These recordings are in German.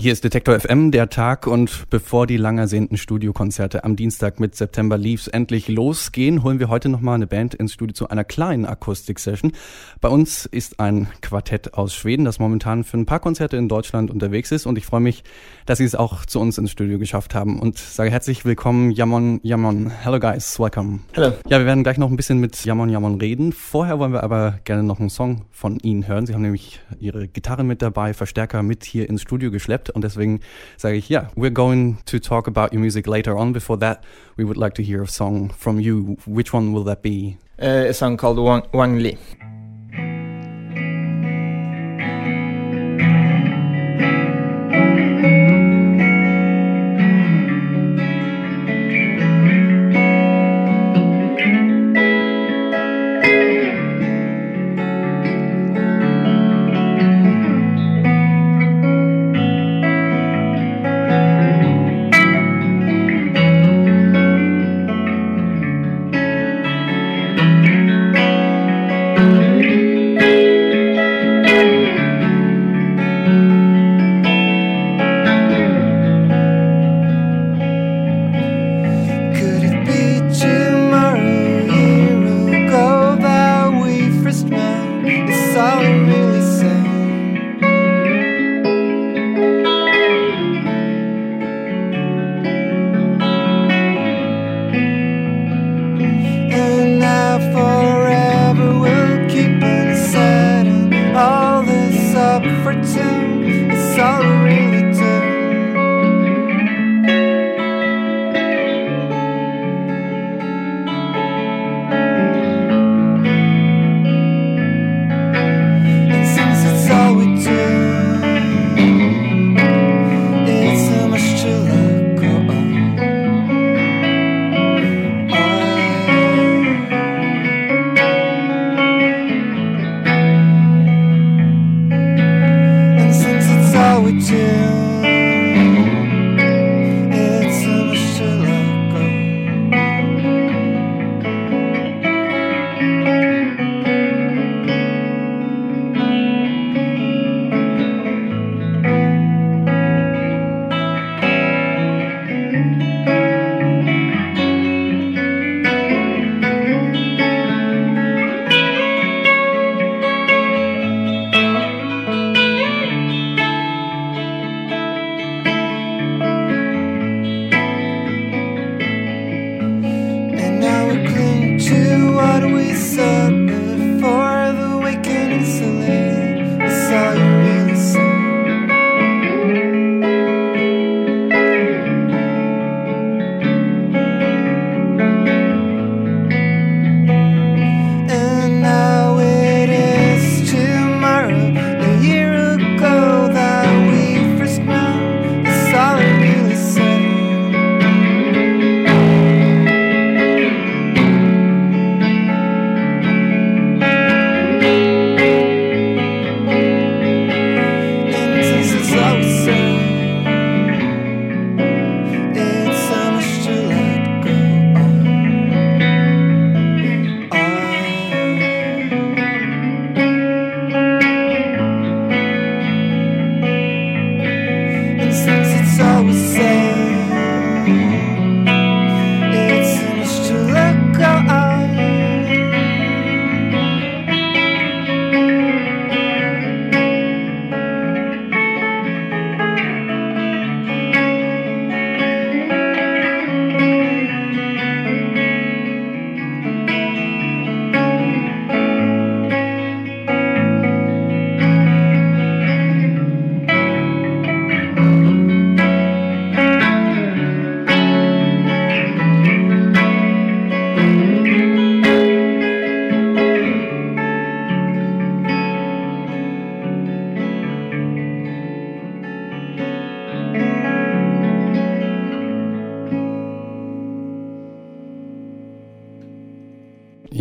Hier ist Detektor FM, der Tag und bevor die lang ersehnten Studiokonzerte am Dienstag mit September Leaves endlich losgehen, holen wir heute nochmal eine Band ins Studio zu einer kleinen Akustik-Session. Bei uns ist ein Quartett aus Schweden, das momentan für ein paar Konzerte in Deutschland unterwegs ist und ich freue mich, dass sie es auch zu uns ins Studio geschafft haben und sage herzlich willkommen, Jamon Jamon. Hello guys, welcome. Hello. Ja, wir werden gleich noch ein bisschen mit Jamon Jamon reden. Vorher wollen wir aber gerne noch einen Song von Ihnen hören. Sie haben nämlich Ihre Gitarre mit dabei, Verstärker mit hier ins Studio geschleppt und deswegen sage ich, ja, we're going to talk about your music later on. Before that, we would like to hear a song from you. Which one will that be? Uh, a song called Wang, Wang Li. Up for two. It's all really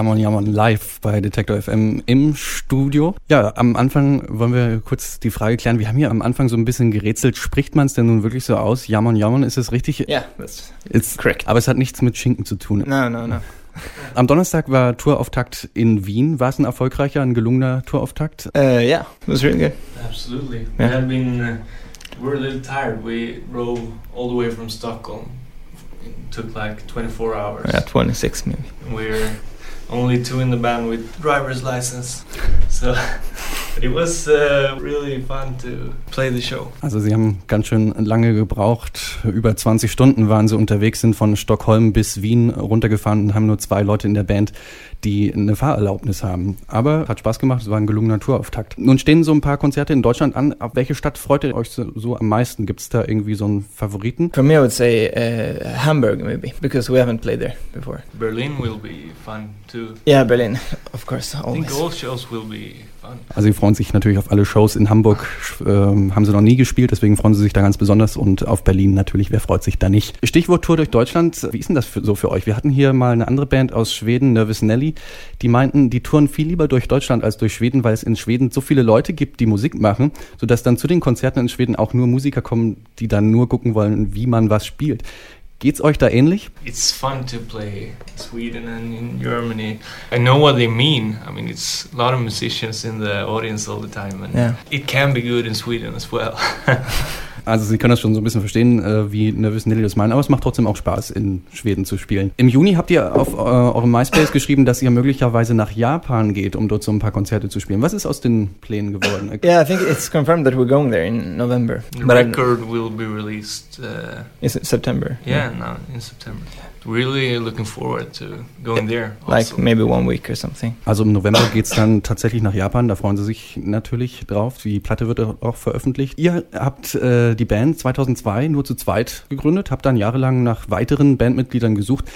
Jamon Jamon live bei Detektor FM im Studio. Ja, am Anfang wollen wir kurz die Frage klären. Wir haben hier am Anfang so ein bisschen gerätselt. Spricht man es denn nun wirklich so aus? Jamon Jamon, ist es richtig? Yeah, that's It's correct. Aber es hat nichts mit Schinken zu tun. No, no, no. Am Donnerstag war Tourauftakt in Wien. War es ein erfolgreicher, ein gelungener Tourauftakt? Uh, yeah, it was really good. Absolutely. Yeah. We had been, uh, we were a little tired. We drove all the way from Stockholm. It took like 24 hours. Yeah, 26 maybe. We're only two in the band with driver's license. So but it was uh, really fun to play the show. Also Sie haben ganz schön lange gebraucht. Über 20 Stunden waren Sie unterwegs, sind von Stockholm bis Wien runtergefahren und haben nur zwei Leute in der Band, die eine Fahrerlaubnis haben. Aber hat Spaß gemacht, es war ein gelungener Tourauftakt. Nun stehen so ein paar Konzerte in Deutschland an. Auf welche Stadt freut ihr euch so, so am meisten? Gibt es da irgendwie so einen Favoriten? For me, I would say uh, Hamburg maybe because we haven't played there before. Berlin will be fun too. Yeah, Berlin, of course, I think always. all shows will be. Also Sie freuen sich natürlich auf alle Shows. In Hamburg ähm, haben Sie noch nie gespielt, deswegen freuen Sie sich da ganz besonders. Und auf Berlin natürlich, wer freut sich da nicht? Stichwort Tour durch Deutschland. Wie ist denn das für, so für euch? Wir hatten hier mal eine andere Band aus Schweden, Nervous Nelly, die meinten, die touren viel lieber durch Deutschland als durch Schweden, weil es in Schweden so viele Leute gibt, die Musik machen, sodass dann zu den Konzerten in Schweden auch nur Musiker kommen, die dann nur gucken wollen, wie man was spielt. Geht's euch da ähnlich? It's fun to play in Sweden and in Germany. I know what they mean. I mean, it's a lot of musicians in the audience all the time, and Yeah. it can be good in Sweden as well. Also Sie können das schon so ein bisschen verstehen, äh, wie Nervous Nelly das meinen, aber es macht trotzdem auch Spaß, in Schweden zu spielen. Im Juni habt ihr auf äh, eurem MySpace geschrieben, dass ihr möglicherweise nach Japan geht, um dort so ein paar Konzerte zu spielen. Was ist aus den Plänen geworden? Yeah, I think it's confirmed that we're going there in November. the record will be released. Uh, Is it September? yeah, now in September. Really looking forward to going there. Like also. maybe one week or something. Also im November geht's dann tatsächlich nach Japan, da freuen sie sich natürlich drauf. Die Platte wird auch veröffentlicht. Ihr habt äh, die Band 2002 nur zu zweit gegründet, habt dann jahrelang nach weiteren Bandmitgliedern gesucht.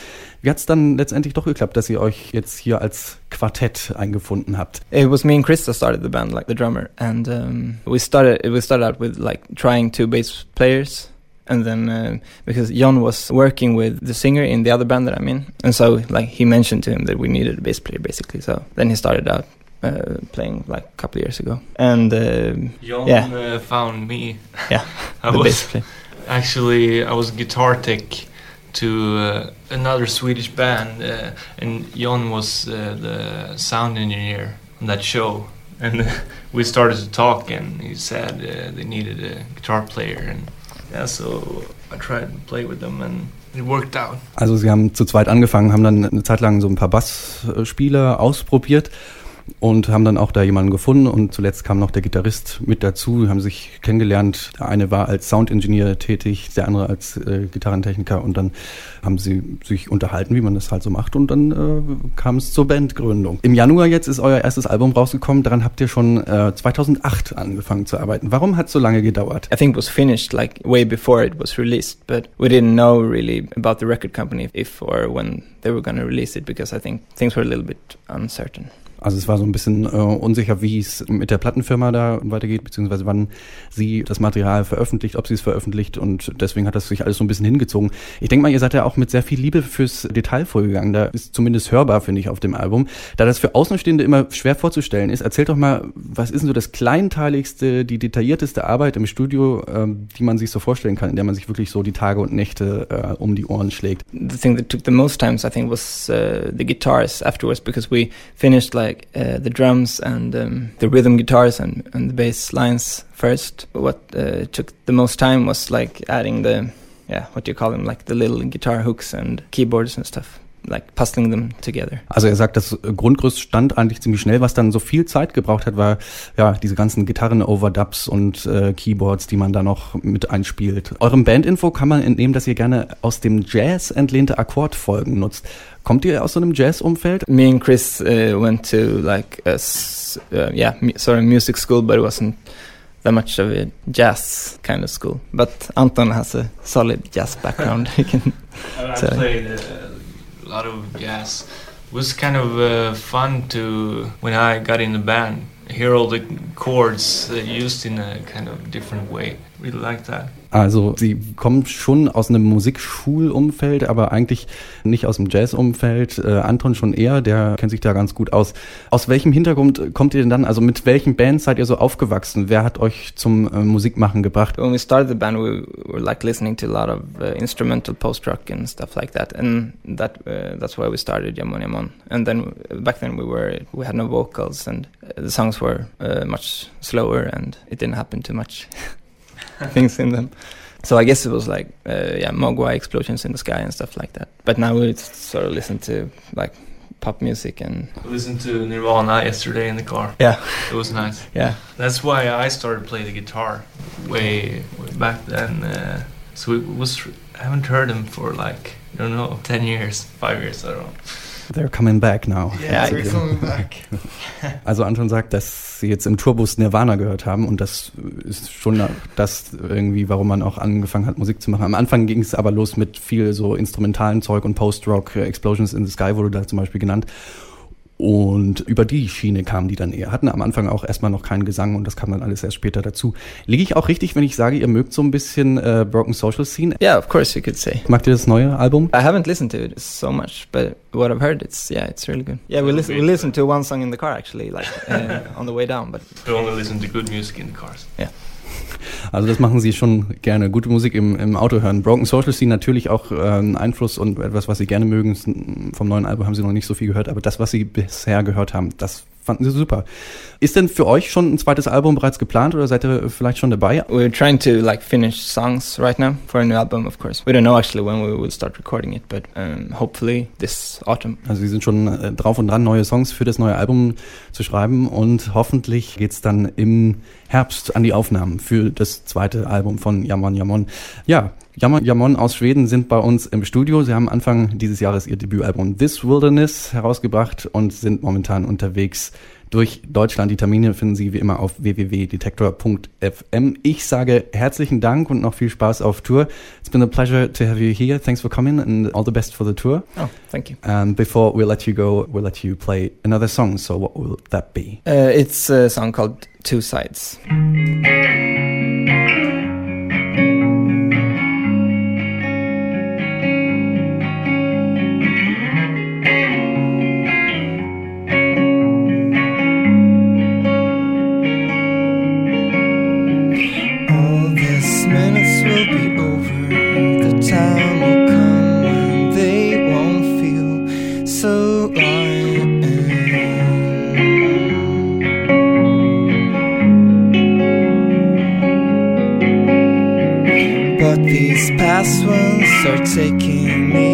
Wie hat's dann letztendlich doch geklappt, dass ihr euch jetzt hier als Quartett eingefunden habt? It was me and Chris that started the band, like the drummer, and um, we started. We started out with like trying two bass players, and then uh, because John was working with the singer in the other band that I'm in, and so like he mentioned to him that we needed a bass player, basically. So then he started out uh, playing like a couple of years ago, and um John yeah. uh, found me. Yeah, I was actually I was guitar tech to uh, another Swedish band, uh, and John was uh, the sound engineer on that show. And we started to talk, and he said uh, they needed a guitar player, and yeah, so I tried to play with them, and it worked out. Also sie haben zu zweit angefangen, haben dann eine Zeit lang so ein paar Bassspieler ausprobiert und haben dann auch da jemanden gefunden und zuletzt kam noch der Gitarrist mit dazu, haben sich kennengelernt. Der eine war als Soundingenieur tätig, der andere als äh, Gitarrentechniker und dann haben sie sich unterhalten, wie man das halt so macht und dann äh, kam es zur Bandgründung. Im Januar jetzt ist euer erstes Album rausgekommen, daran habt ihr schon äh, 2008 angefangen zu arbeiten. Warum hat es so lange gedauert? I think it was finished like way before it was released, but we didn't know really about the record company if or when they were going to release it because I think things were a little bit uncertain. Also es war so ein bisschen äh, unsicher, wie es mit der Plattenfirma da weitergeht, beziehungsweise wann sie das Material veröffentlicht, ob sie es veröffentlicht und deswegen hat das sich alles so ein bisschen hingezogen. Ich denke mal, ihr seid ja auch mit sehr viel Liebe fürs Detail vorgegangen. Da ist zumindest hörbar, finde ich, auf dem Album. Da das für Außenstehende immer schwer vorzustellen ist, erzählt doch mal, was ist denn so das kleinteiligste, die detaillierteste Arbeit im Studio, ähm, die man sich so vorstellen kann, in der man sich wirklich so die Tage und Nächte äh, um die Ohren schlägt. The thing that took the most times, I think, was uh, the guitars afterwards because we finished like uh, the drums and um, the rhythm guitars and, and the bass lines first. What uh, took the most time was like adding the, yeah, what do you call them, like the little guitar hooks and keyboards and stuff, like puzzling them together. Also er sagt, das Grundgerüst stand eigentlich ziemlich schnell. Was dann so viel Zeit gebraucht hat, war ja diese ganzen Gitarren-Overdubs und äh, Keyboards, die man da noch mit einspielt. Eurem Bandinfo kann man entnehmen, dass ihr gerne aus dem Jazz entlehnte Akkordfolgen nutzt. Kommt ihr aus so einem Jazz-Umfeld? Me and Chris uh, went to like a uh, yeah, of music school, but it wasn't that much of a jazz kind of school. But Anton has a solid jazz background. He can I, played uh, lot of jazz. It was kind of uh, fun to when I got in the band hear all the chords uh, used in a kind of different way. Really like that. Also Sie kommen schon aus einem Musikschulumfeld, aber eigentlich nicht aus dem Jazzumfeld. Äh, Anton schon eher, der kennt sich da ganz gut aus. Aus welchem Hintergrund kommt ihr denn dann? Also mit welchen Bands seid ihr so aufgewachsen? Wer hat euch zum äh, Musikmachen gebracht? When we started the band, we were like listening to a lot of uh, instrumental post-rock and stuff like that, and that uh, that's why we started Yamon Yamon. And then uh, back then we were we had no vocals, and uh, the songs were uh, much slower, and it didn't happen too much things in them. So I guess it was like uh, yeah, Mogwai explosions in the sky and stuff like that. But now we sort of listen to like pop music and I listened to Nirvana yesterday in the car. yeah, It was nice. yeah. That's why I started playing the guitar way, way back then. Uh, so it was I haven't heard them for like I don't know ten years, five years. I don't know. They're coming back now. Yeah, we're coming back. Also Anton sagt, dass sie jetzt im Tourbus Nirvana gehört haben und das ist schon das irgendwie, warum man auch angefangen hat, Musik zu machen. Am Anfang ging es aber los mit viel so instrumentalen Zeug und Post-Rock, äh, Explosions in the Sky wurde da zum Beispiel genannt. Und über die Schiene kamen die dann eher. Hatten am Anfang auch erstmal noch keinen Gesang und das kam dann alles erst später dazu. Liege ich auch richtig, wenn ich sage, ihr mögt so ein bisschen äh, Broken Social Scene? Yeah, of course you could say. Mag ihr das neue Album? I haven't listened to it so much, but what I've heard, it's yeah, it's really good. Yeah, we listen we listened to one song in the car actually, like uh, on the way down. But We only listen to good music in the cars. Also das machen sie schon gerne. Gute Musik im, im Auto hören. Broken Social Scene natürlich auch äh, ein Einfluss und etwas, was sie gerne mögen. Vom neuen Album haben sie noch nicht so viel gehört, aber das, was sie bisher gehört haben, das fanden sie super. Ist denn für euch schon ein zweites Album bereits geplant oder seid ihr vielleicht schon dabei? we're trying to like finish songs right now for a new album, of course. We don't know actually when we will start recording it, but um, hopefully this autumn. Also sie sind schon äh, drauf und dran, neue Songs für das neue Album zu schreiben und hoffentlich geht's dann im Herbst an die Aufnahmen für das zweite Album von Jamon Jamon. Ja, Jamon Jamon aus Schweden sind bei uns im Studio. Sie haben Anfang dieses Jahres ihr Debütalbum This Wilderness herausgebracht und sind momentan unterwegs durch Deutschland. Die Termine finden Sie wie immer auf www.detektor.fm. Ich sage herzlichen Dank und noch viel Spaß auf Tour. It's been a pleasure to have you here. Thanks for coming and all the best for the tour. Oh, thank you. And before we let you go, we'll let you play another song. So what will that be? Uh, it's a song called Two Sides. Past ones are taking me